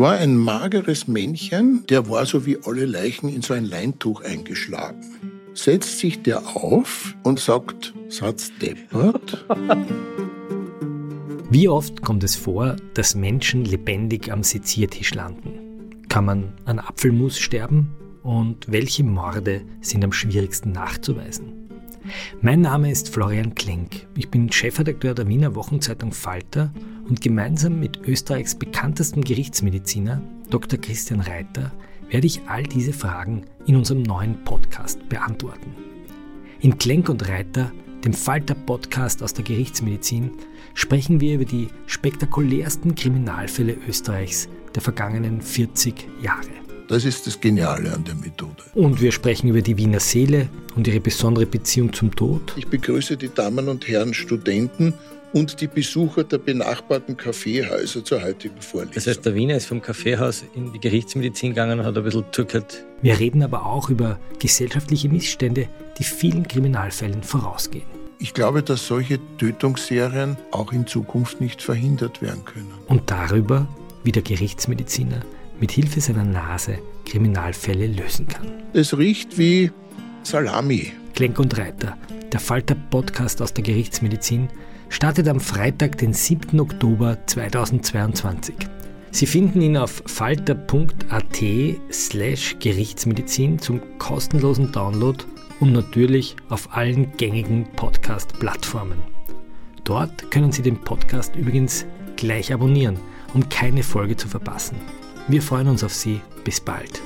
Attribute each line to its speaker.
Speaker 1: war ein mageres Männchen, der war so wie alle Leichen in so ein Leintuch eingeschlagen. Setzt sich der auf und sagt, Satz deppert.
Speaker 2: Wie oft kommt es vor, dass Menschen lebendig am Seziertisch landen? Kann man an Apfelmus sterben? Und welche Morde sind am schwierigsten nachzuweisen? Mein Name ist Florian Klenk. Ich bin Chefredakteur der Wiener Wochenzeitung Falter und gemeinsam mit Österreichs bekanntestem Gerichtsmediziner, Dr. Christian Reiter, werde ich all diese Fragen in unserem neuen Podcast beantworten. In Klenk und Reiter, dem Falter-Podcast aus der Gerichtsmedizin, sprechen wir über die spektakulärsten Kriminalfälle Österreichs der vergangenen 40 Jahre.
Speaker 1: Das ist das Geniale an der Methode.
Speaker 2: Und wir sprechen über die Wiener Seele und ihre besondere Beziehung zum Tod.
Speaker 1: Ich begrüße die Damen und Herren Studenten und die Besucher der benachbarten Kaffeehäuser zur heutigen Vorlesung.
Speaker 3: Das heißt, der Wiener ist vom Kaffeehaus in die Gerichtsmedizin gegangen und hat ein bisschen zugehört.
Speaker 2: Wir reden aber auch über gesellschaftliche Missstände, die vielen Kriminalfällen vorausgehen.
Speaker 1: Ich glaube, dass solche Tötungsserien auch in Zukunft nicht verhindert werden können.
Speaker 2: Und darüber, wie der Gerichtsmediziner mit Hilfe seiner Nase Kriminalfälle lösen kann.
Speaker 1: Es riecht wie Salami.
Speaker 2: Klenk und Reiter, der Falter-Podcast aus der Gerichtsmedizin, startet am Freitag, den 7. Oktober 2022. Sie finden ihn auf falter.at slash Gerichtsmedizin zum kostenlosen Download und natürlich auf allen gängigen Podcast-Plattformen. Dort können Sie den Podcast übrigens gleich abonnieren, um keine Folge zu verpassen. Wir freuen uns auf Sie. Bis bald.